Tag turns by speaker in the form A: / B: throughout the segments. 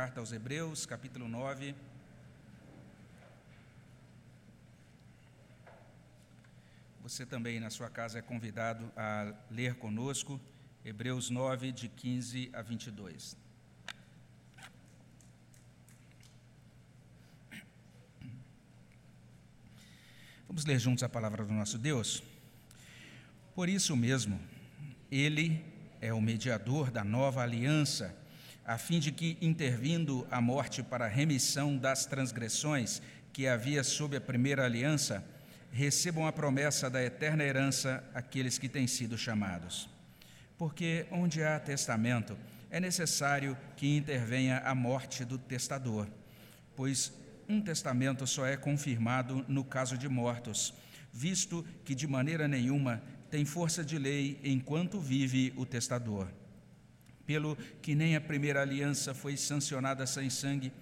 A: carta aos Hebreus, capítulo 9. Você também, na sua casa, é convidado a ler conosco Hebreus 9, de 15 a 22. Vamos ler juntos a palavra do nosso Deus? Por isso mesmo, Ele é o mediador da nova aliança, a fim de que, intervindo a morte para a remissão das transgressões que havia sob a primeira aliança, recebam a promessa da eterna herança aqueles que têm sido chamados. Porque onde há testamento, é necessário que intervenha a morte do testador, pois um testamento só é confirmado no caso de mortos, visto que de maneira nenhuma tem força de lei enquanto vive o testador. Pelo que nem a primeira aliança foi sancionada sem sangue,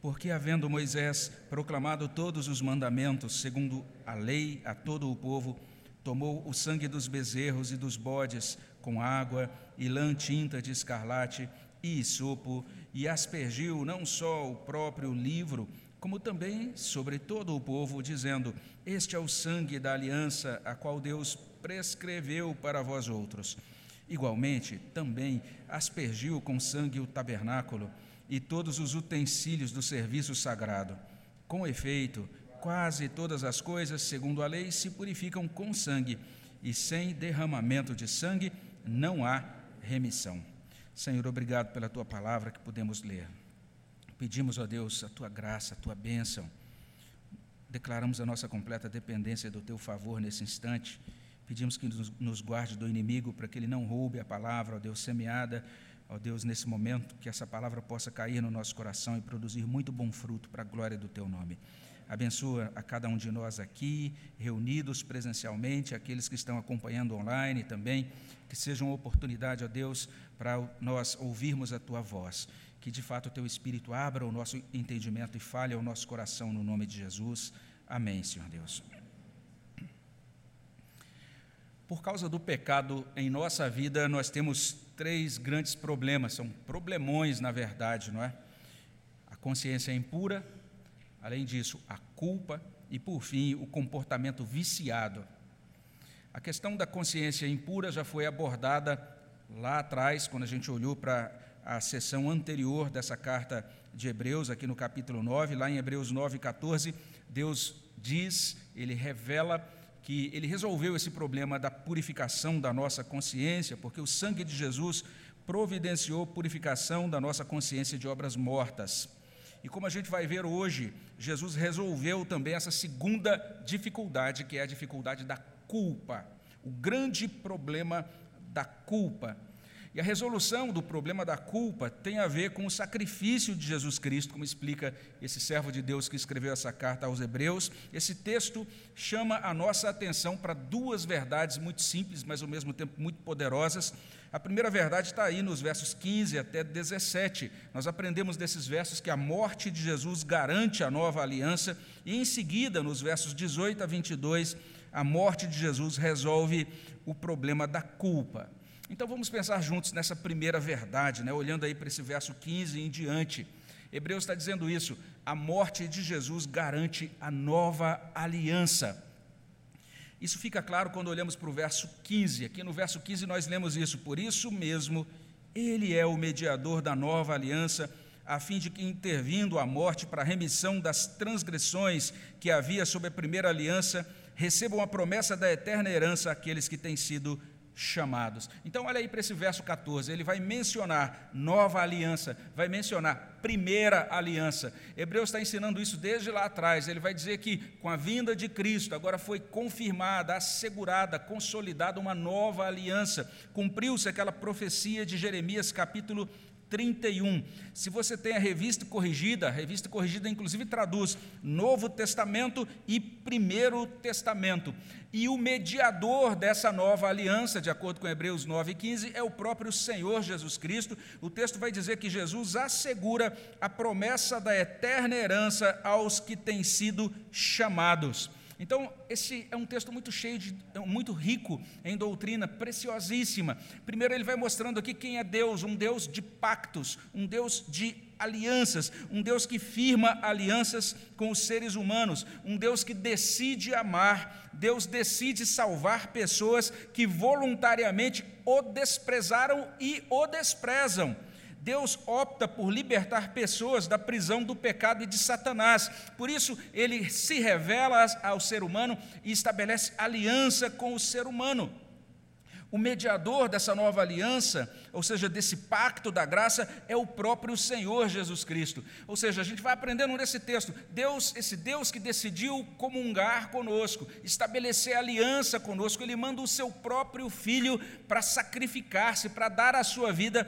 A: porque, havendo Moisés proclamado todos os mandamentos, segundo a lei, a todo o povo, tomou o sangue dos bezerros e dos bodes, com água e lã tinta de escarlate e sopo, e aspergiu não só o próprio livro, como também sobre todo o povo, dizendo: Este é o sangue da aliança, a qual Deus prescreveu para vós outros. Igualmente, também aspergiu com sangue o tabernáculo e todos os utensílios do serviço sagrado. Com efeito, quase todas as coisas, segundo a lei, se purificam com sangue, e sem derramamento de sangue não há remissão. Senhor, obrigado pela tua palavra que podemos ler. Pedimos, ó Deus, a tua graça, a tua bênção. Declaramos a nossa completa dependência do teu favor nesse instante. Pedimos que nos guarde do inimigo para que ele não roube a palavra, ó Deus, semeada Ó Deus, nesse momento, que essa palavra possa cair no nosso coração e produzir muito bom fruto para a glória do Teu nome. Abençoa a cada um de nós aqui, reunidos presencialmente, aqueles que estão acompanhando online também, que seja uma oportunidade, ó Deus, para nós ouvirmos a Tua voz. Que de fato o Teu Espírito abra o nosso entendimento e fale ao nosso coração no nome de Jesus. Amém, Senhor Deus. Por causa do pecado em nossa vida, nós temos três grandes problemas, são problemões, na verdade, não é? A consciência impura, além disso, a culpa e, por fim, o comportamento viciado. A questão da consciência impura já foi abordada lá atrás, quando a gente olhou para a sessão anterior dessa carta de Hebreus, aqui no capítulo 9, lá em Hebreus 9, 14, Deus diz, ele revela que ele resolveu esse problema da purificação da nossa consciência, porque o sangue de Jesus providenciou purificação da nossa consciência de obras mortas. E como a gente vai ver hoje, Jesus resolveu também essa segunda dificuldade, que é a dificuldade da culpa, o grande problema da culpa. E a resolução do problema da culpa tem a ver com o sacrifício de Jesus Cristo, como explica esse servo de Deus que escreveu essa carta aos Hebreus. Esse texto chama a nossa atenção para duas verdades muito simples, mas ao mesmo tempo muito poderosas. A primeira verdade está aí nos versos 15 até 17. Nós aprendemos desses versos que a morte de Jesus garante a nova aliança, e em seguida, nos versos 18 a 22, a morte de Jesus resolve o problema da culpa. Então vamos pensar juntos nessa primeira verdade, né? olhando aí para esse verso 15 em diante. Hebreus está dizendo isso: a morte de Jesus garante a nova aliança. Isso fica claro quando olhamos para o verso 15. Aqui no verso 15 nós lemos isso. Por isso mesmo, ele é o mediador da nova aliança, a fim de que, intervindo a morte para a remissão das transgressões que havia sob a primeira aliança, recebam a promessa da eterna herança àqueles que têm sido chamados. Então, olha aí para esse verso 14, ele vai mencionar nova aliança, vai mencionar primeira aliança. Hebreus está ensinando isso desde lá atrás. Ele vai dizer que com a vinda de Cristo, agora foi confirmada, assegurada, consolidada uma nova aliança. Cumpriu-se aquela profecia de Jeremias, capítulo 31. Se você tem a revista corrigida, a revista corrigida inclusive traduz Novo Testamento e Primeiro Testamento. E o mediador dessa nova aliança, de acordo com Hebreus 9:15, é o próprio Senhor Jesus Cristo. O texto vai dizer que Jesus assegura a promessa da eterna herança aos que têm sido chamados. Então, esse é um texto muito cheio de muito rico em doutrina, preciosíssima. Primeiro ele vai mostrando aqui quem é Deus, um Deus de pactos, um Deus de alianças, um Deus que firma alianças com os seres humanos, um Deus que decide amar, Deus decide salvar pessoas que voluntariamente o desprezaram e o desprezam. Deus opta por libertar pessoas da prisão do pecado e de Satanás. Por isso, ele se revela ao ser humano e estabelece aliança com o ser humano. O mediador dessa nova aliança, ou seja, desse pacto da graça, é o próprio Senhor Jesus Cristo. Ou seja, a gente vai aprendendo nesse texto, Deus, esse Deus que decidiu comungar conosco, estabelecer aliança conosco, ele manda o seu próprio filho para sacrificar-se, para dar a sua vida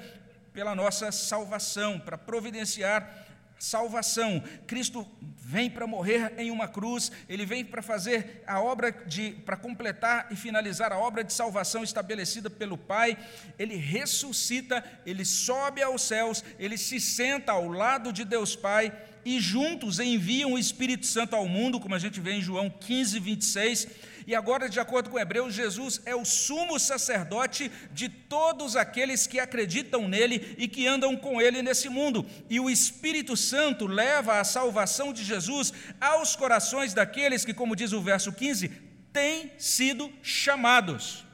A: pela nossa salvação, para providenciar salvação. Cristo vem para morrer em uma cruz, ele vem para fazer a obra de para completar e finalizar a obra de salvação estabelecida pelo Pai. Ele ressuscita, ele sobe aos céus, ele se senta ao lado de Deus Pai e juntos enviam o Espírito Santo ao mundo, como a gente vê em João 15, 26 e agora, de acordo com Hebreus, Jesus é o sumo sacerdote de todos aqueles que acreditam nele e que andam com ele nesse mundo. E o Espírito Santo leva a salvação de Jesus aos corações daqueles que, como diz o verso 15, têm sido chamados.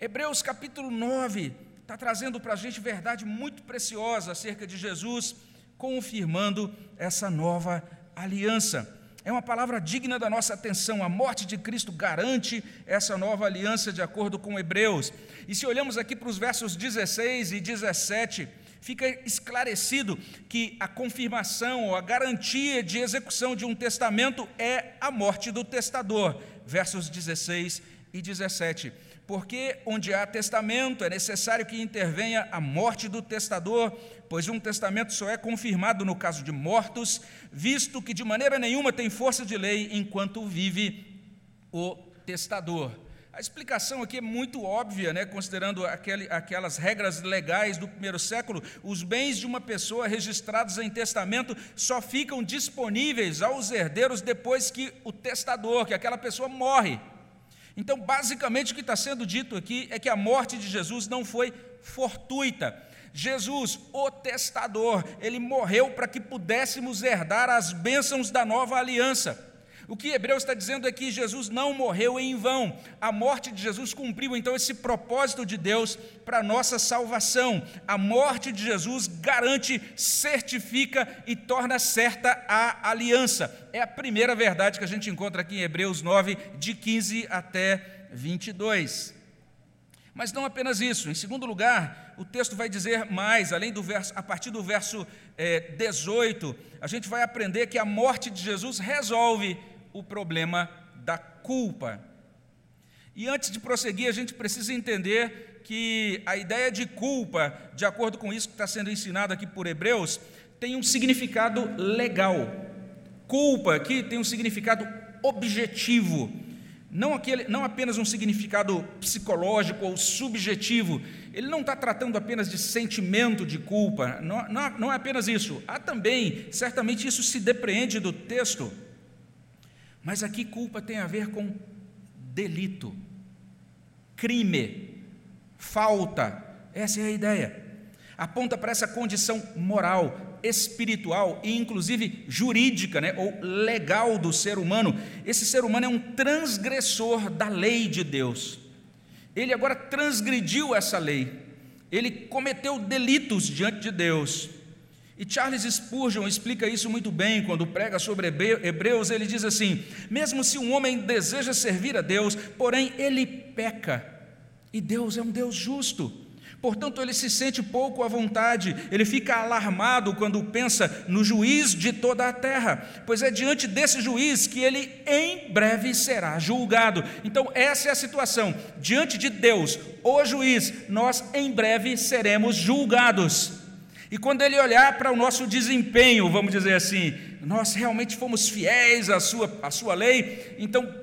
A: Hebreus capítulo 9 está trazendo para a gente verdade muito preciosa acerca de Jesus, confirmando essa nova aliança é uma palavra digna da nossa atenção. A morte de Cristo garante essa nova aliança, de acordo com Hebreus. E se olhamos aqui para os versos 16 e 17, fica esclarecido que a confirmação ou a garantia de execução de um testamento é a morte do testador. Versos 16 e 17 porque onde há testamento é necessário que intervenha a morte do testador, pois um testamento só é confirmado no caso de mortos, visto que de maneira nenhuma tem força de lei enquanto vive o testador. A explicação aqui é muito óbvia, né? considerando aquele, aquelas regras legais do primeiro século. Os bens de uma pessoa registrados em testamento só ficam disponíveis aos herdeiros depois que o testador, que aquela pessoa morre. Então, basicamente, o que está sendo dito aqui é que a morte de Jesus não foi fortuita. Jesus, o testador, ele morreu para que pudéssemos herdar as bênçãos da nova aliança. O que Hebreus está dizendo é que Jesus não morreu em vão. A morte de Jesus cumpriu então esse propósito de Deus para a nossa salvação. A morte de Jesus garante, certifica e torna certa a aliança. É a primeira verdade que a gente encontra aqui em Hebreus 9, de 15 até 22. Mas não apenas isso. Em segundo lugar, o texto vai dizer mais, além do verso, a partir do verso é, 18, a gente vai aprender que a morte de Jesus resolve o problema da culpa. E antes de prosseguir, a gente precisa entender que a ideia de culpa, de acordo com isso que está sendo ensinado aqui por Hebreus, tem um significado legal. Culpa aqui tem um significado objetivo, não, aquele, não apenas um significado psicológico ou subjetivo. Ele não está tratando apenas de sentimento de culpa, não, não, não é apenas isso. Há também, certamente isso se depreende do texto mas aqui culpa tem a ver com delito, crime, falta. Essa é a ideia. Aponta para essa condição moral, espiritual e inclusive jurídica, né, ou legal do ser humano. Esse ser humano é um transgressor da lei de Deus. Ele agora transgrediu essa lei. Ele cometeu delitos diante de Deus. E Charles Spurgeon explica isso muito bem quando prega sobre Hebreus. Ele diz assim: mesmo se um homem deseja servir a Deus, porém ele peca, e Deus é um Deus justo. Portanto, ele se sente pouco à vontade, ele fica alarmado quando pensa no juiz de toda a terra, pois é diante desse juiz que ele em breve será julgado. Então, essa é a situação. Diante de Deus, o juiz, nós em breve seremos julgados. E quando ele olhar para o nosso desempenho, vamos dizer assim, nós realmente fomos fiéis à sua, à sua lei, então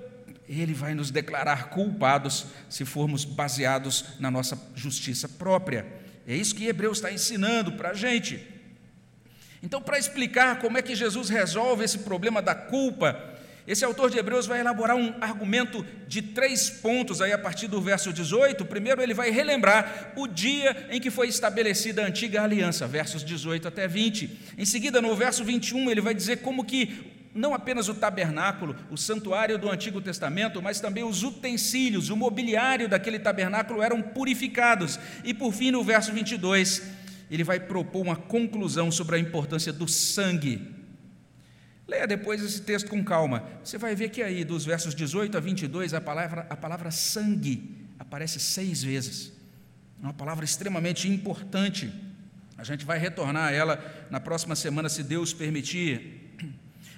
A: ele vai nos declarar culpados se formos baseados na nossa justiça própria. É isso que Hebreus está ensinando para a gente. Então, para explicar como é que Jesus resolve esse problema da culpa, Esse autor de Hebreus vai elaborar um argumento de três pontos aí a partir do verso 18. Primeiro, ele vai relembrar o dia em que foi estabelecida a antiga aliança, versos 18 até 20. Em seguida, no verso 21, ele vai dizer como que não apenas o tabernáculo, o santuário do Antigo Testamento, mas também os utensílios, o mobiliário daquele tabernáculo eram purificados. E por fim, no verso 22, ele vai propor uma conclusão sobre a importância do sangue Leia depois esse texto com calma. Você vai ver que aí, dos versos 18 a 22, a palavra, a palavra sangue aparece seis vezes. É uma palavra extremamente importante. A gente vai retornar a ela na próxima semana, se Deus permitir.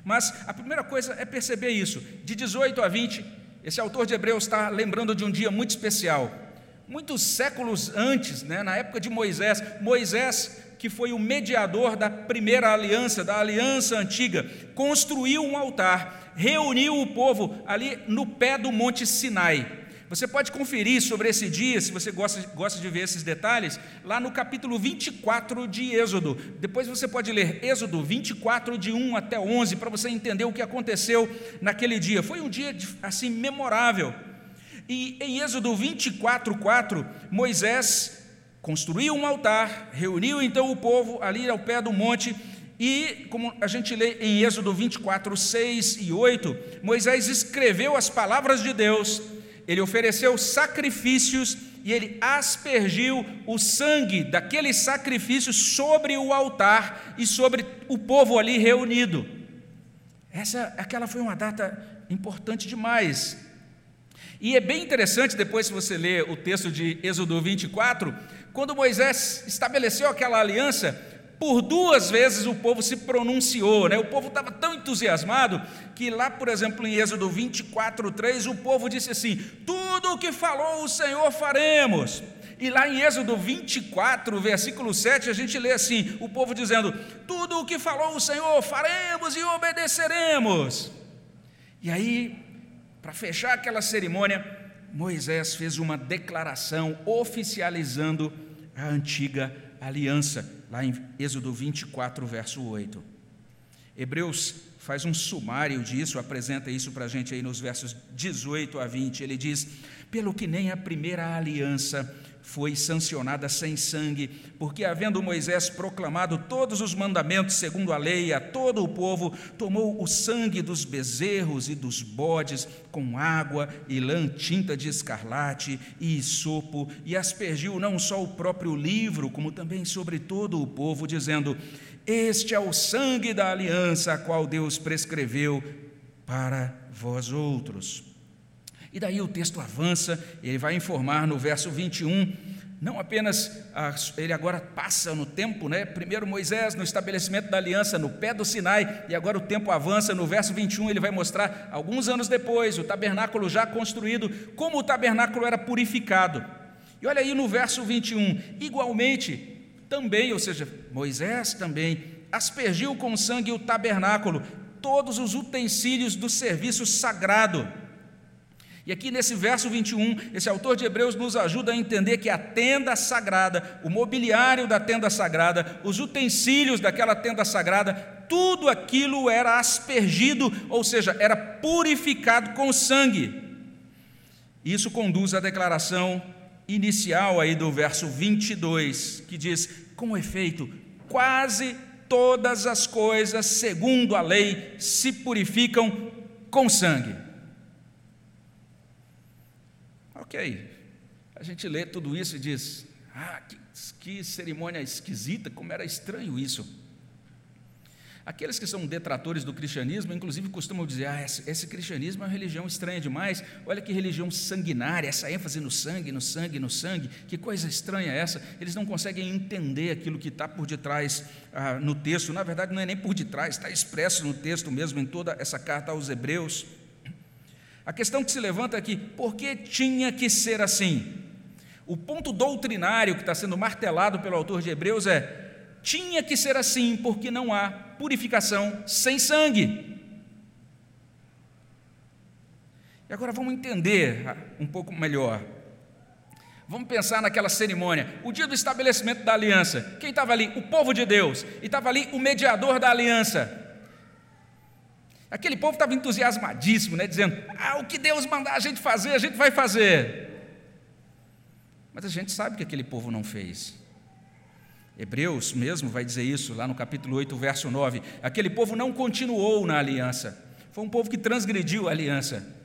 A: Mas a primeira coisa é perceber isso. De 18 a 20, esse autor de Hebreus está lembrando de um dia muito especial. Muitos séculos antes, né, na época de Moisés, Moisés que foi o mediador da primeira aliança, da aliança antiga, construiu um altar, reuniu o povo ali no pé do Monte Sinai. Você pode conferir sobre esse dia, se você gosta, gosta de ver esses detalhes, lá no capítulo 24 de Êxodo. Depois você pode ler Êxodo 24, de 1 até 11, para você entender o que aconteceu naquele dia. Foi um dia assim memorável. E em Êxodo 24, 4, Moisés construiu um altar, reuniu então o povo ali ao pé do monte, e, como a gente lê em Êxodo 24, 6 e 8, Moisés escreveu as palavras de Deus, ele ofereceu sacrifícios e ele aspergiu o sangue daqueles sacrifícios sobre o altar e sobre o povo ali reunido. Essa, aquela foi uma data importante demais. E é bem interessante, depois, se você ler o texto de Êxodo 24, quando Moisés estabeleceu aquela aliança, por duas vezes o povo se pronunciou, né? o povo estava tão entusiasmado que lá, por exemplo, em Êxodo 24, 3, o povo disse assim: Tudo o que falou o Senhor faremos. E lá em Êxodo 24, versículo 7, a gente lê assim: o povo dizendo: Tudo o que falou o Senhor faremos e obedeceremos. E aí, para fechar aquela cerimônia, Moisés fez uma declaração oficializando a antiga aliança, lá em Êxodo 24, verso 8. Hebreus faz um sumário disso, apresenta isso para a gente aí nos versos 18 a 20. Ele diz: Pelo que nem a primeira aliança foi sancionada sem sangue, porque, havendo Moisés proclamado todos os mandamentos segundo a lei a todo o povo, tomou o sangue dos bezerros e dos bodes com água e lã tinta de escarlate e sopo, e aspergiu não só o próprio livro, como também sobre todo o povo, dizendo: Este é o sangue da aliança a qual Deus prescreveu para vós outros. E daí o texto avança, ele vai informar no verso 21, não apenas ele agora passa no tempo, né? Primeiro Moisés no estabelecimento da aliança no pé do Sinai, e agora o tempo avança, no verso 21 ele vai mostrar alguns anos depois, o tabernáculo já construído, como o tabernáculo era purificado. E olha aí no verso 21, igualmente também, ou seja, Moisés também aspergiu com sangue o tabernáculo, todos os utensílios do serviço sagrado e aqui nesse verso 21, esse autor de Hebreus nos ajuda a entender que a tenda sagrada, o mobiliário da tenda sagrada, os utensílios daquela tenda sagrada, tudo aquilo era aspergido, ou seja, era purificado com sangue. Isso conduz à declaração inicial aí do verso 22, que diz: com efeito, quase todas as coisas, segundo a lei, se purificam com sangue. Ok, a gente lê tudo isso e diz: ah, que, que cerimônia esquisita, como era estranho isso. Aqueles que são detratores do cristianismo, inclusive, costumam dizer: ah, esse, esse, cristianismo é uma religião estranha demais. Olha que religião sanguinária, essa ênfase no sangue, no sangue, no sangue. Que coisa estranha é essa? Eles não conseguem entender aquilo que está por detrás ah, no texto. Na verdade, não é nem por detrás, está expresso no texto mesmo, em toda essa carta aos Hebreus. A questão que se levanta aqui, por que tinha que ser assim? O ponto doutrinário que está sendo martelado pelo autor de Hebreus é: tinha que ser assim, porque não há purificação sem sangue. E agora vamos entender um pouco melhor. Vamos pensar naquela cerimônia, o dia do estabelecimento da aliança. Quem estava ali? O povo de Deus. E estava ali o mediador da aliança. Aquele povo estava entusiasmadíssimo, né, dizendo: Ah, o que Deus mandar a gente fazer, a gente vai fazer. Mas a gente sabe que aquele povo não fez. Hebreus mesmo vai dizer isso, lá no capítulo 8, verso 9. Aquele povo não continuou na aliança, foi um povo que transgrediu a aliança.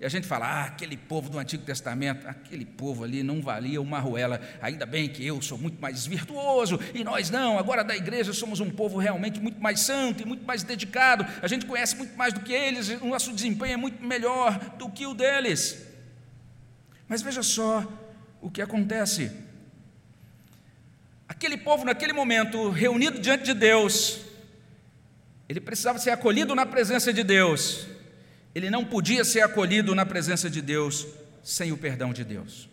A: E a gente fala, ah, aquele povo do Antigo Testamento, aquele povo ali não valia uma arruela. Ainda bem que eu sou muito mais virtuoso e nós não. Agora da igreja somos um povo realmente muito mais santo e muito mais dedicado. A gente conhece muito mais do que eles, o nosso desempenho é muito melhor do que o deles. Mas veja só o que acontece. Aquele povo, naquele momento, reunido diante de Deus, ele precisava ser acolhido na presença de Deus ele não podia ser acolhido na presença de Deus sem o perdão de Deus.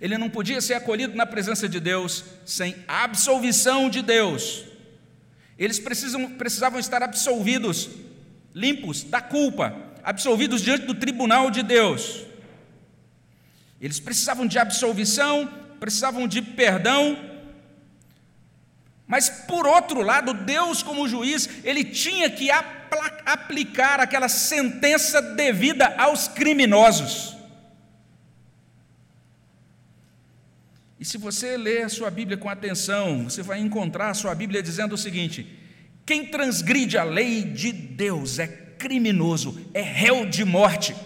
A: Ele não podia ser acolhido na presença de Deus sem a absolvição de Deus. Eles precisam, precisavam estar absolvidos, limpos da culpa, absolvidos diante do tribunal de Deus. Eles precisavam de absolvição, precisavam de perdão, mas por outro lado, Deus, como juiz, ele tinha que aplicar aquela sentença devida aos criminosos. E se você ler a sua Bíblia com atenção, você vai encontrar a sua Bíblia dizendo o seguinte: quem transgride a lei de Deus é criminoso, é réu de morte.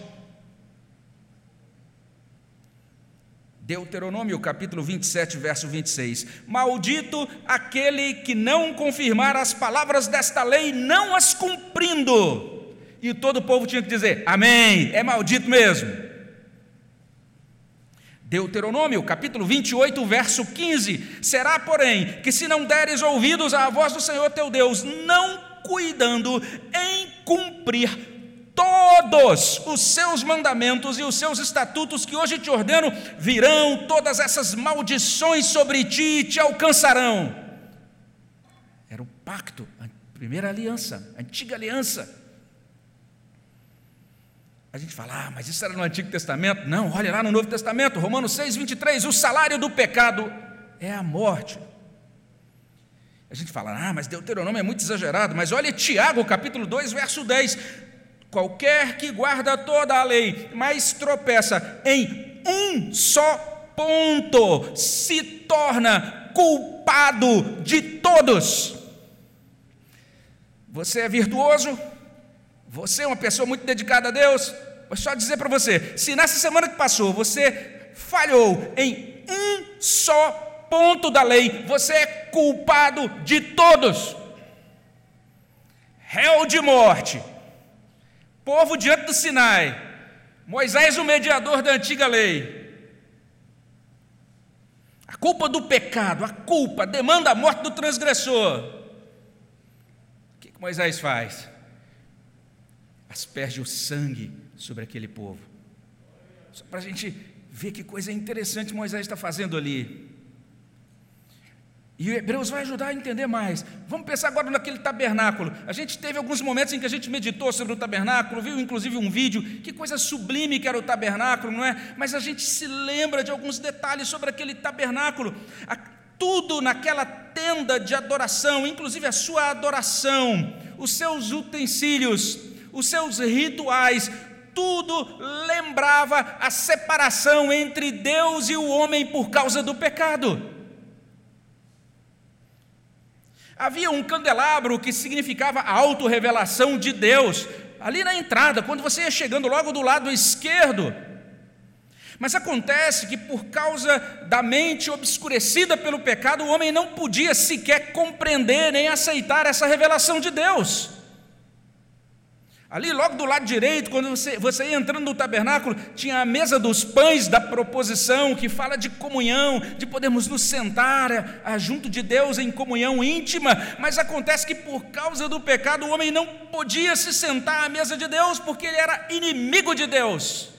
A: Deuteronômio capítulo 27, verso 26. Maldito aquele que não confirmar as palavras desta lei, não as cumprindo. E todo o povo tinha que dizer: Amém, é maldito mesmo. Deuteronômio, capítulo 28, verso 15: Será, porém, que se não deres ouvidos à voz do Senhor teu Deus, não cuidando em cumprir todos os seus mandamentos e os seus estatutos que hoje te ordeno, virão todas essas maldições sobre ti e te alcançarão. Era o pacto, a primeira aliança, a antiga aliança. A gente fala, ah, mas isso era no Antigo Testamento? Não, olha lá no Novo Testamento, Romanos 6, 23, o salário do pecado é a morte. A gente fala, ah, mas Deuteronômio é muito exagerado, mas olha Tiago, capítulo 2, verso 10. Qualquer que guarda toda a lei, mas tropeça em um só ponto, se torna culpado de todos. Você é virtuoso? Você é uma pessoa muito dedicada a Deus? Vou só dizer para você: se nessa semana que passou você falhou em um só ponto da lei, você é culpado de todos. Réu de morte, povo diante do Sinai, Moisés, o mediador da antiga lei. A culpa do pecado, a culpa demanda a morte do transgressor. O que, que Moisés faz? Asperge o sangue sobre aquele povo. Só para a gente ver que coisa interessante Moisés está fazendo ali. E Hebreus vai ajudar a entender mais. Vamos pensar agora naquele tabernáculo. A gente teve alguns momentos em que a gente meditou sobre o tabernáculo, viu inclusive um vídeo. Que coisa sublime que era o tabernáculo, não é? Mas a gente se lembra de alguns detalhes sobre aquele tabernáculo. Tudo naquela tenda de adoração, inclusive a sua adoração, os seus utensílios, os seus rituais, tudo lembrava a separação entre Deus e o homem por causa do pecado. Havia um candelabro que significava a autorrevelação de Deus, ali na entrada, quando você ia chegando logo do lado esquerdo. Mas acontece que por causa da mente obscurecida pelo pecado, o homem não podia sequer compreender nem aceitar essa revelação de Deus. Ali, logo do lado direito, quando você, você ia entrando no tabernáculo, tinha a mesa dos pães da proposição, que fala de comunhão, de podermos nos sentar a, a, junto de Deus em comunhão íntima, mas acontece que por causa do pecado o homem não podia se sentar à mesa de Deus, porque ele era inimigo de Deus.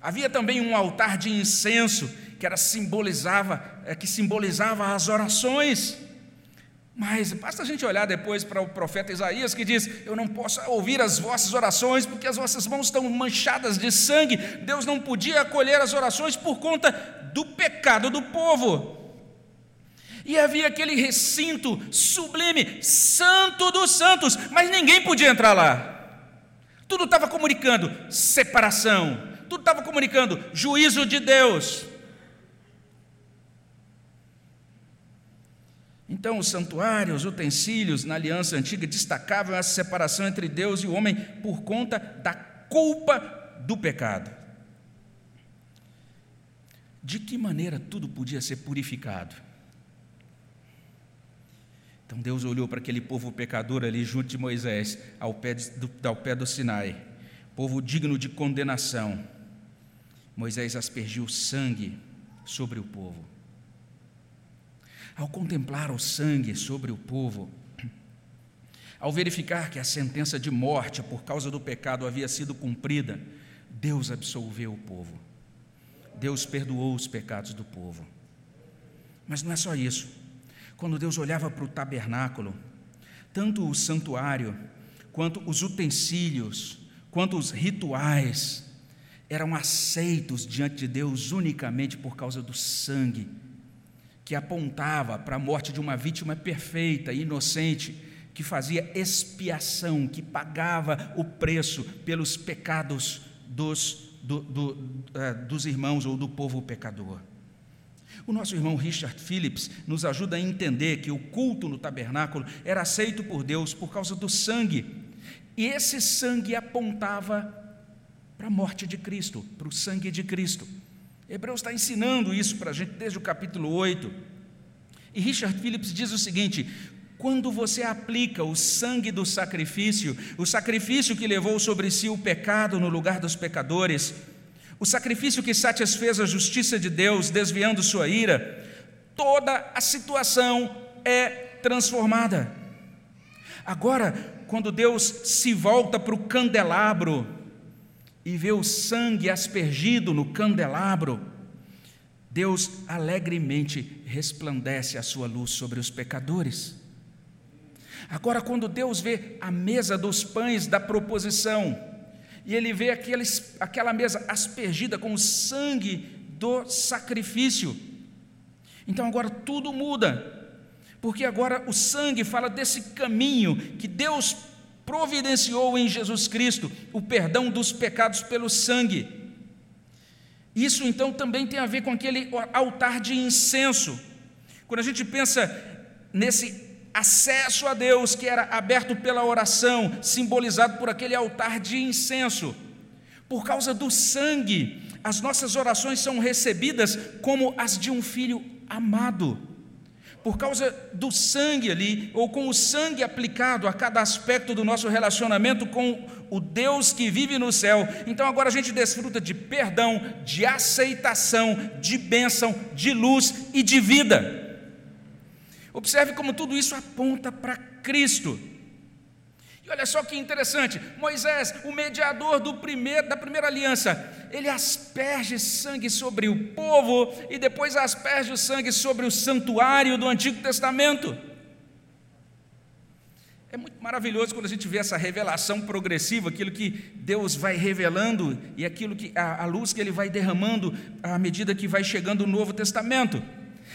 A: Havia também um altar de incenso, que era simbolizava, é, que simbolizava as orações. Mas basta a gente olhar depois para o profeta Isaías que diz: Eu não posso ouvir as vossas orações porque as vossas mãos estão manchadas de sangue. Deus não podia acolher as orações por conta do pecado do povo. E havia aquele recinto sublime, santo dos santos, mas ninguém podia entrar lá. Tudo estava comunicando separação, tudo estava comunicando juízo de Deus. Então, os santuários, os utensílios na aliança antiga destacavam essa separação entre Deus e o homem por conta da culpa do pecado. De que maneira tudo podia ser purificado? Então Deus olhou para aquele povo pecador ali junto de Moisés, ao pé do, ao pé do Sinai, povo digno de condenação. Moisés aspergiu sangue sobre o povo. Ao contemplar o sangue sobre o povo, ao verificar que a sentença de morte por causa do pecado havia sido cumprida, Deus absolveu o povo. Deus perdoou os pecados do povo. Mas não é só isso. Quando Deus olhava para o tabernáculo, tanto o santuário, quanto os utensílios, quanto os rituais, eram aceitos diante de Deus unicamente por causa do sangue, que apontava para a morte de uma vítima perfeita e inocente, que fazia expiação, que pagava o preço pelos pecados dos, do, do, uh, dos irmãos ou do povo pecador. O nosso irmão Richard Phillips nos ajuda a entender que o culto no tabernáculo era aceito por Deus por causa do sangue. E esse sangue apontava para a morte de Cristo, para o sangue de Cristo. Hebreus está ensinando isso para a gente desde o capítulo 8. E Richard Phillips diz o seguinte: quando você aplica o sangue do sacrifício, o sacrifício que levou sobre si o pecado no lugar dos pecadores, o sacrifício que satisfez a justiça de Deus, desviando sua ira, toda a situação é transformada. Agora, quando Deus se volta para o candelabro e vê o sangue aspergido no candelabro, Deus alegremente resplandece a sua luz sobre os pecadores. Agora, quando Deus vê a mesa dos pães da proposição, e ele vê aqueles, aquela mesa aspergida com o sangue do sacrifício. Então agora tudo muda, porque agora o sangue fala desse caminho que Deus providenciou em Jesus Cristo, o perdão dos pecados pelo sangue. Isso então também tem a ver com aquele altar de incenso. Quando a gente pensa nesse acesso a Deus que era aberto pela oração, simbolizado por aquele altar de incenso. Por causa do sangue, as nossas orações são recebidas como as de um filho amado. Por causa do sangue ali, ou com o sangue aplicado a cada aspecto do nosso relacionamento com o Deus que vive no céu. Então agora a gente desfruta de perdão, de aceitação, de bênção, de luz e de vida. Observe como tudo isso aponta para Cristo. E olha só que interessante, Moisés, o mediador primeiro, da primeira aliança, ele asperge sangue sobre o povo e depois asperge o sangue sobre o santuário do Antigo Testamento. É muito maravilhoso quando a gente vê essa revelação progressiva, aquilo que Deus vai revelando e aquilo que a, a luz que Ele vai derramando à medida que vai chegando o Novo Testamento.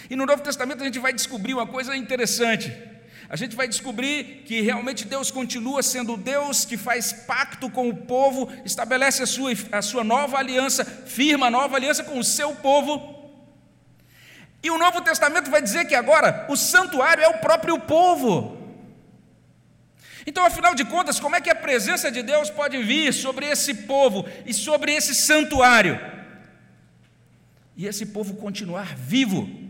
A: E no Novo Testamento a gente vai descobrir uma coisa interessante. A gente vai descobrir que realmente Deus continua sendo Deus que faz pacto com o povo, estabelece a sua, a sua nova aliança, firma a nova aliança com o seu povo. E o Novo Testamento vai dizer que agora o santuário é o próprio povo. Então, afinal de contas, como é que a presença de Deus pode vir sobre esse povo e sobre esse santuário? E esse povo continuar vivo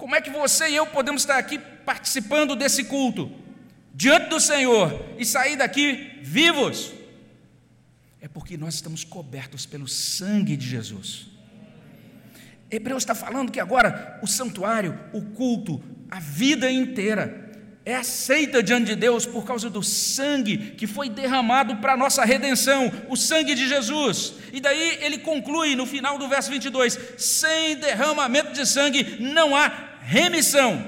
A: como é que você e eu podemos estar aqui participando desse culto, diante do Senhor, e sair daqui vivos? É porque nós estamos cobertos pelo sangue de Jesus. Hebreus está falando que agora o santuário, o culto, a vida inteira é aceita diante de Deus por causa do sangue que foi derramado para a nossa redenção, o sangue de Jesus. E daí ele conclui no final do verso 22: sem derramamento de sangue não há remissão.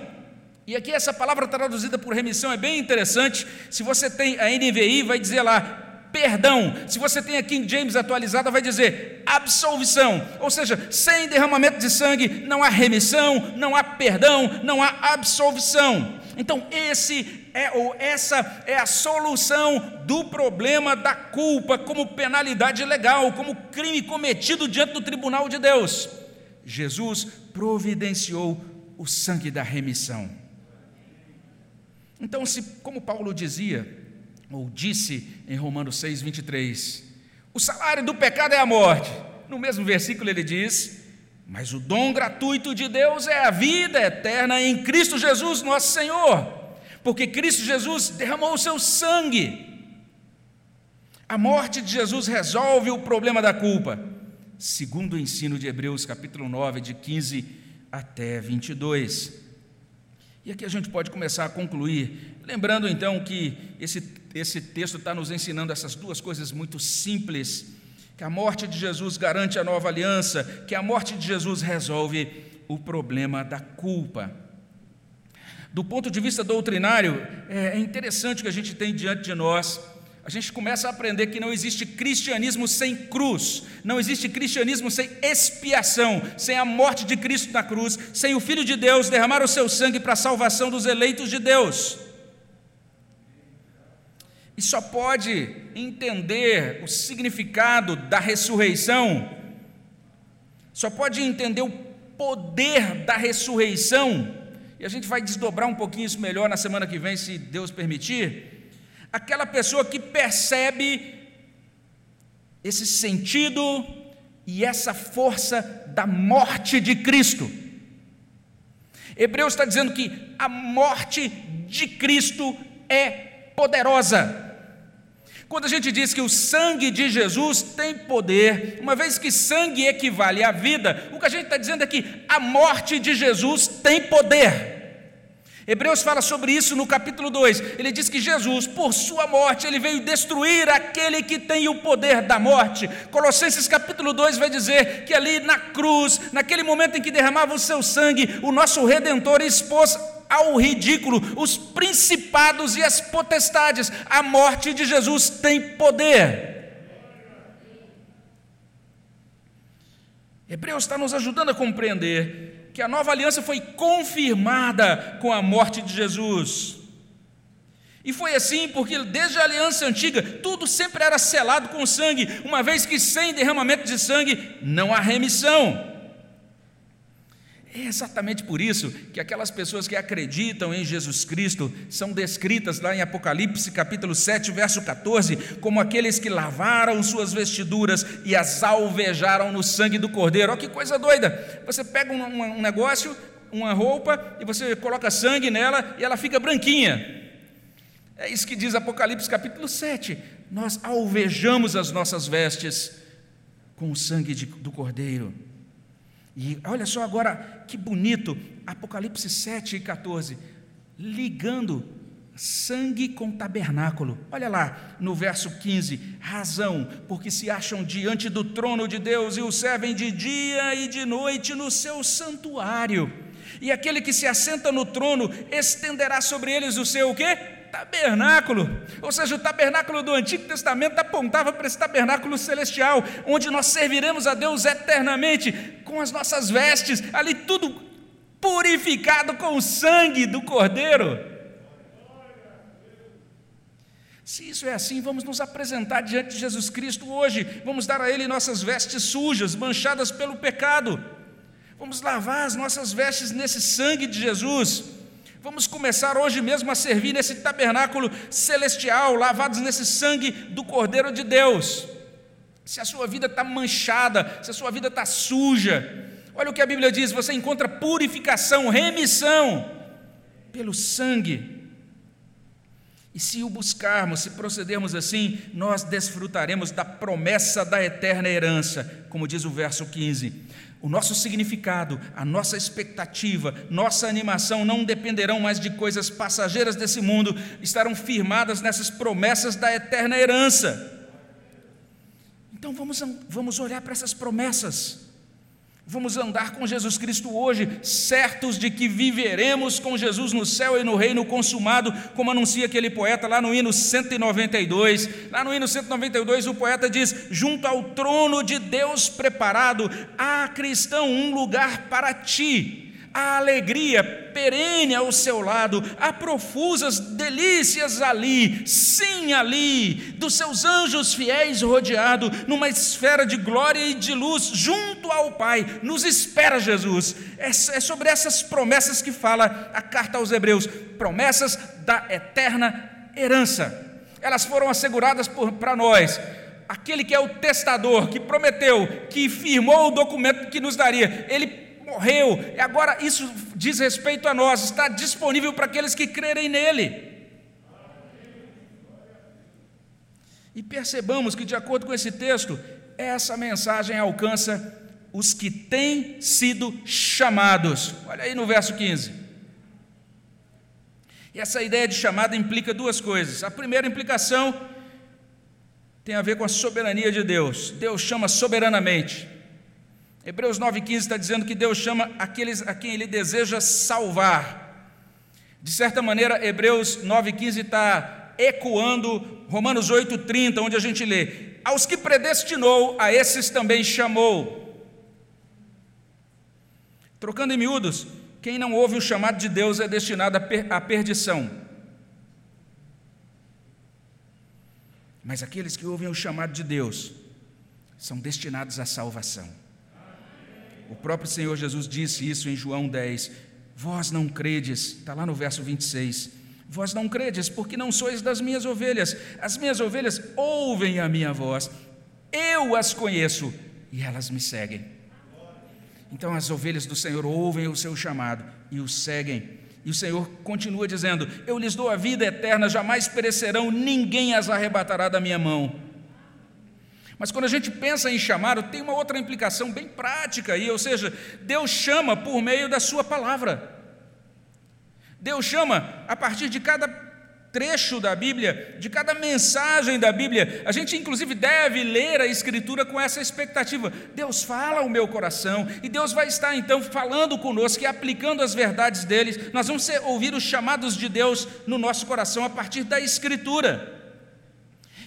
A: E aqui essa palavra traduzida por remissão é bem interessante. Se você tem a NVI, vai dizer lá perdão. Se você tem a King James atualizada, vai dizer absolvição. Ou seja, sem derramamento de sangue não há remissão, não há perdão, não há absolvição. Então, esse é ou essa é a solução do problema da culpa como penalidade legal, como crime cometido diante do tribunal de Deus. Jesus providenciou o sangue da remissão. Então, se como Paulo dizia, ou disse em Romanos 6, 23, o salário do pecado é a morte. No mesmo versículo ele diz: Mas o dom gratuito de Deus é a vida eterna em Cristo Jesus, nosso Senhor. Porque Cristo Jesus derramou o seu sangue. A morte de Jesus resolve o problema da culpa, segundo o ensino de Hebreus, capítulo 9, de 15 até 22. E aqui a gente pode começar a concluir, lembrando então que esse, esse texto está nos ensinando essas duas coisas muito simples: que a morte de Jesus garante a nova aliança, que a morte de Jesus resolve o problema da culpa. Do ponto de vista doutrinário, é interessante o que a gente tem diante de nós a gente começa a aprender que não existe cristianismo sem cruz, não existe cristianismo sem expiação, sem a morte de Cristo na cruz, sem o Filho de Deus derramar o seu sangue para a salvação dos eleitos de Deus. E só pode entender o significado da ressurreição, só pode entender o poder da ressurreição, e a gente vai desdobrar um pouquinho isso melhor na semana que vem, se Deus permitir aquela pessoa que percebe esse sentido e essa força da morte de Cristo. Hebreus está dizendo que a morte de Cristo é poderosa. Quando a gente diz que o sangue de Jesus tem poder, uma vez que sangue equivale à vida, o que a gente está dizendo é que a morte de Jesus tem poder. Hebreus fala sobre isso no capítulo 2. Ele diz que Jesus, por sua morte, ele veio destruir aquele que tem o poder da morte. Colossenses capítulo 2 vai dizer que ali na cruz, naquele momento em que derramava o seu sangue, o nosso redentor expôs ao ridículo os principados e as potestades. A morte de Jesus tem poder. Hebreus está nos ajudando a compreender que a nova aliança foi confirmada com a morte de Jesus. E foi assim porque desde a aliança antiga tudo sempre era selado com sangue, uma vez que sem derramamento de sangue não há remissão. É exatamente por isso que aquelas pessoas que acreditam em Jesus Cristo são descritas lá em Apocalipse capítulo 7, verso 14, como aqueles que lavaram suas vestiduras e as alvejaram no sangue do Cordeiro. Olha que coisa doida! Você pega um, um negócio, uma roupa, e você coloca sangue nela e ela fica branquinha. É isso que diz Apocalipse capítulo 7. Nós alvejamos as nossas vestes com o sangue de, do Cordeiro. E olha só agora que bonito, Apocalipse 7 e 14, ligando sangue com tabernáculo. Olha lá no verso 15: razão, porque se acham diante do trono de Deus e o servem de dia e de noite no seu santuário. E aquele que se assenta no trono estenderá sobre eles o seu o quê? tabernáculo, ou seja, o tabernáculo do Antigo Testamento apontava para esse tabernáculo celestial, onde nós serviremos a Deus eternamente, com as nossas vestes, ali tudo purificado com o sangue do Cordeiro. Se isso é assim, vamos nos apresentar diante de Jesus Cristo hoje, vamos dar a Ele nossas vestes sujas, manchadas pelo pecado, vamos lavar as nossas vestes nesse sangue de Jesus Vamos começar hoje mesmo a servir nesse tabernáculo celestial, lavados nesse sangue do Cordeiro de Deus. Se a sua vida está manchada, se a sua vida está suja, olha o que a Bíblia diz: você encontra purificação, remissão pelo sangue. E se o buscarmos, se procedermos assim, nós desfrutaremos da promessa da eterna herança, como diz o verso 15. O nosso significado, a nossa expectativa, nossa animação não dependerão mais de coisas passageiras desse mundo, estarão firmadas nessas promessas da eterna herança. Então vamos, vamos olhar para essas promessas, Vamos andar com Jesus Cristo hoje, certos de que viveremos com Jesus no céu e no reino consumado, como anuncia aquele poeta lá no hino 192. Lá no hino 192, o poeta diz: Junto ao trono de Deus preparado, há cristão um lugar para ti a alegria perene ao seu lado, há profusas delícias ali, sim, ali, dos seus anjos fiéis rodeado, numa esfera de glória e de luz, junto ao Pai, nos espera Jesus. É, é sobre essas promessas que fala a carta aos Hebreus, promessas da eterna herança. Elas foram asseguradas para nós aquele que é o testador, que prometeu, que firmou o documento que nos daria, ele morreu, e agora isso diz respeito a nós, está disponível para aqueles que crerem nele. E percebamos que, de acordo com esse texto, essa mensagem alcança os que têm sido chamados. Olha aí no verso 15. E essa ideia de chamada implica duas coisas. A primeira implicação tem a ver com a soberania de Deus. Deus chama soberanamente. Hebreus 9,15 está dizendo que Deus chama aqueles a quem Ele deseja salvar. De certa maneira, Hebreus 9,15 está ecoando Romanos 8,30, onde a gente lê: Aos que predestinou, a esses também chamou. Trocando em miúdos, quem não ouve o chamado de Deus é destinado à perdição. Mas aqueles que ouvem o chamado de Deus são destinados à salvação. O próprio Senhor Jesus disse isso em João 10. Vós não credes, está lá no verso 26. Vós não credes, porque não sois das minhas ovelhas. As minhas ovelhas ouvem a minha voz, eu as conheço e elas me seguem. Então as ovelhas do Senhor ouvem o seu chamado e o seguem. E o Senhor continua dizendo: Eu lhes dou a vida eterna, jamais perecerão, ninguém as arrebatará da minha mão. Mas quando a gente pensa em chamado, tem uma outra implicação bem prática aí, ou seja, Deus chama por meio da Sua palavra. Deus chama a partir de cada trecho da Bíblia, de cada mensagem da Bíblia. A gente, inclusive, deve ler a Escritura com essa expectativa. Deus fala ao meu coração e Deus vai estar então falando conosco e aplicando as verdades dele. Nós vamos ouvir os chamados de Deus no nosso coração a partir da Escritura.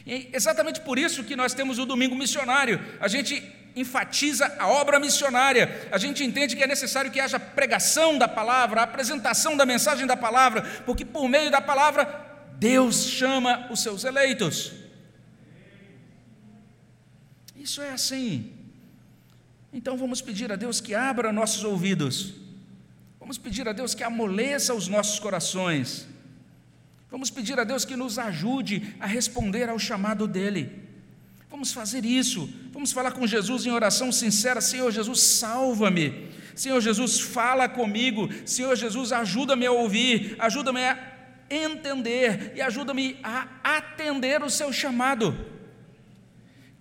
A: E exatamente por isso que nós temos o domingo missionário. A gente enfatiza a obra missionária. A gente entende que é necessário que haja pregação da palavra, apresentação da mensagem da palavra, porque por meio da palavra Deus chama os seus eleitos. Isso é assim. Então vamos pedir a Deus que abra nossos ouvidos. Vamos pedir a Deus que amoleça os nossos corações Vamos pedir a Deus que nos ajude a responder ao chamado dele. Vamos fazer isso. Vamos falar com Jesus em oração sincera: Senhor Jesus, salva-me. Senhor Jesus, fala comigo. Senhor Jesus, ajuda-me a ouvir, ajuda-me a entender e ajuda-me a atender o seu chamado.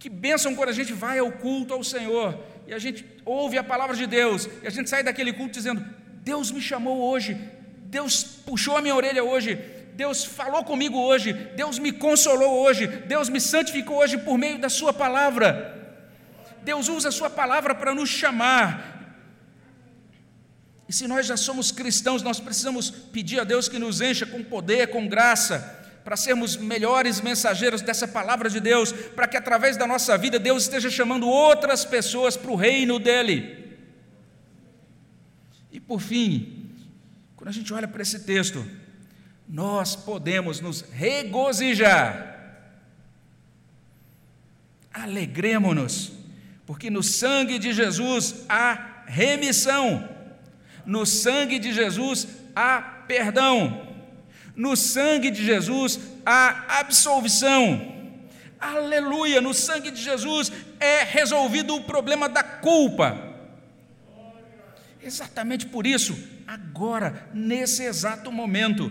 A: Que bênção quando a gente vai ao culto ao Senhor e a gente ouve a palavra de Deus e a gente sai daquele culto dizendo: Deus me chamou hoje, Deus puxou a minha orelha hoje, Deus falou comigo hoje, Deus me consolou hoje, Deus me santificou hoje por meio da Sua palavra. Deus usa a Sua palavra para nos chamar. E se nós já somos cristãos, nós precisamos pedir a Deus que nos encha com poder, com graça, para sermos melhores mensageiros dessa palavra de Deus, para que através da nossa vida Deus esteja chamando outras pessoas para o reino dEle. E por fim, quando a gente olha para esse texto, nós podemos nos regozijar. Alegremos-nos, porque no sangue de Jesus há remissão, no sangue de Jesus há perdão, no sangue de Jesus há absolvição. Aleluia, no sangue de Jesus é resolvido o problema da culpa. Exatamente por isso, agora, nesse exato momento,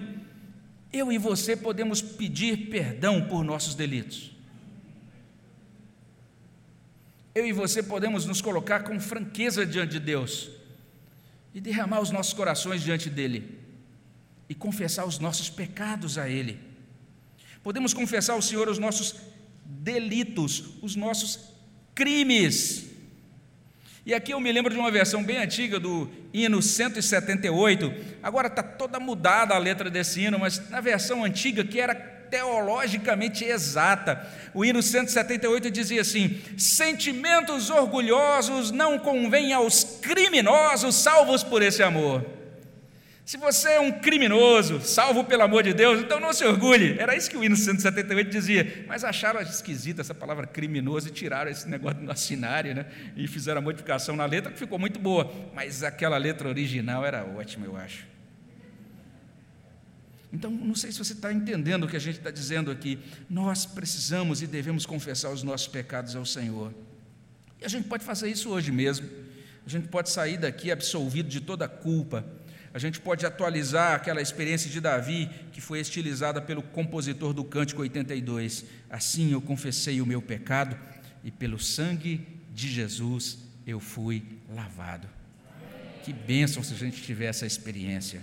A: eu e você podemos pedir perdão por nossos delitos. Eu e você podemos nos colocar com franqueza diante de Deus e derramar os nossos corações diante dele e confessar os nossos pecados a Ele. Podemos confessar ao Senhor os nossos delitos, os nossos crimes. E aqui eu me lembro de uma versão bem antiga do hino 178. Agora está toda mudada a letra desse hino, mas na versão antiga, que era teologicamente exata, o hino 178 dizia assim: Sentimentos orgulhosos não convêm aos criminosos salvos por esse amor. Se você é um criminoso, salvo pelo amor de Deus, então não se orgulhe. Era isso que o hino 178 dizia. Mas acharam esquisita essa palavra criminoso e tiraram esse negócio do cenário, né? E fizeram a modificação na letra que ficou muito boa. Mas aquela letra original era ótima, eu acho. Então, não sei se você está entendendo o que a gente está dizendo aqui. Nós precisamos e devemos confessar os nossos pecados ao Senhor. E a gente pode fazer isso hoje mesmo. A gente pode sair daqui absolvido de toda culpa a gente pode atualizar aquela experiência de Davi, que foi estilizada pelo compositor do Cântico 82. Assim eu confessei o meu pecado, e pelo sangue de Jesus eu fui lavado. Que bênção se a gente tiver essa experiência.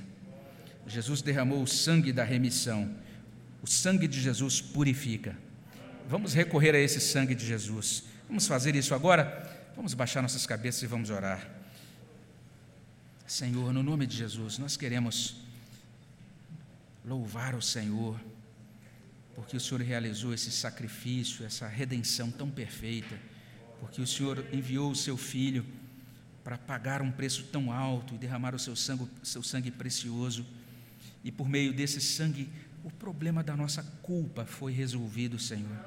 A: Jesus derramou o sangue da remissão. O sangue de Jesus purifica. Vamos recorrer a esse sangue de Jesus. Vamos fazer isso agora? Vamos baixar nossas cabeças e vamos orar. Senhor, no nome de Jesus, nós queremos louvar o Senhor, porque o Senhor realizou esse sacrifício, essa redenção tão perfeita, porque o Senhor enviou o seu Filho para pagar um preço tão alto e derramar o seu sangue, seu sangue precioso, e por meio desse sangue, o problema da nossa culpa foi resolvido, Senhor.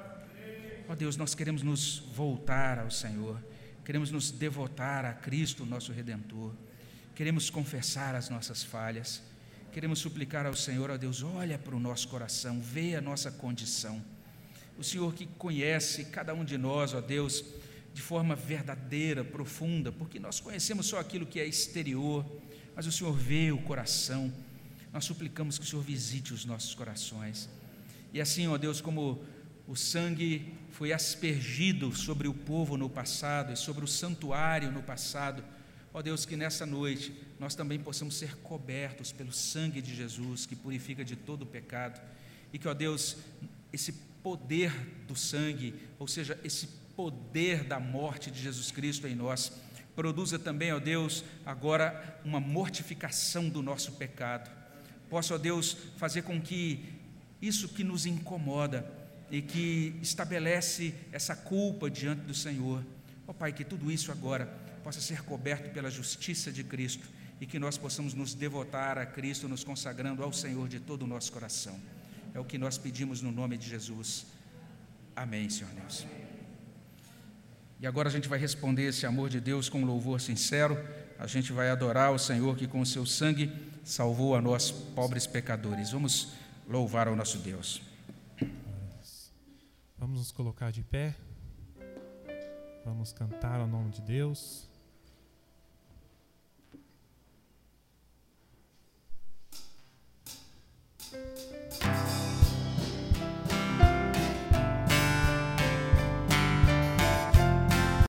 A: Ó oh Deus, nós queremos nos voltar ao Senhor, queremos nos devotar a Cristo, nosso Redentor. Queremos confessar as nossas falhas, queremos suplicar ao Senhor, ó Deus, olha para o nosso coração, vê a nossa condição. O Senhor que conhece cada um de nós, ó Deus, de forma verdadeira, profunda, porque nós conhecemos só aquilo que é exterior, mas o Senhor vê o coração. Nós suplicamos que o Senhor visite os nossos corações. E assim, ó Deus, como o sangue foi aspergido sobre o povo no passado e sobre o santuário no passado, Ó Deus, que nessa noite nós também possamos ser cobertos pelo sangue de Jesus, que purifica de todo o pecado, e que, ó Deus, esse poder do sangue, ou seja, esse poder da morte de Jesus Cristo em nós, produza também, ó Deus, agora uma mortificação do nosso pecado. Possa, ó Deus, fazer com que isso que nos incomoda e que estabelece essa culpa diante do Senhor, ó Pai, que tudo isso agora possa ser coberto pela justiça de Cristo e que nós possamos nos devotar a Cristo, nos consagrando ao Senhor de todo o nosso coração. É o que nós pedimos no nome de Jesus. Amém, Senhor Deus. E agora a gente vai responder esse amor de Deus com louvor sincero. A gente vai adorar o Senhor que com o seu sangue salvou a nós, pobres pecadores. Vamos louvar ao nosso Deus.
B: Vamos nos colocar de pé. Vamos cantar ao nome de Deus.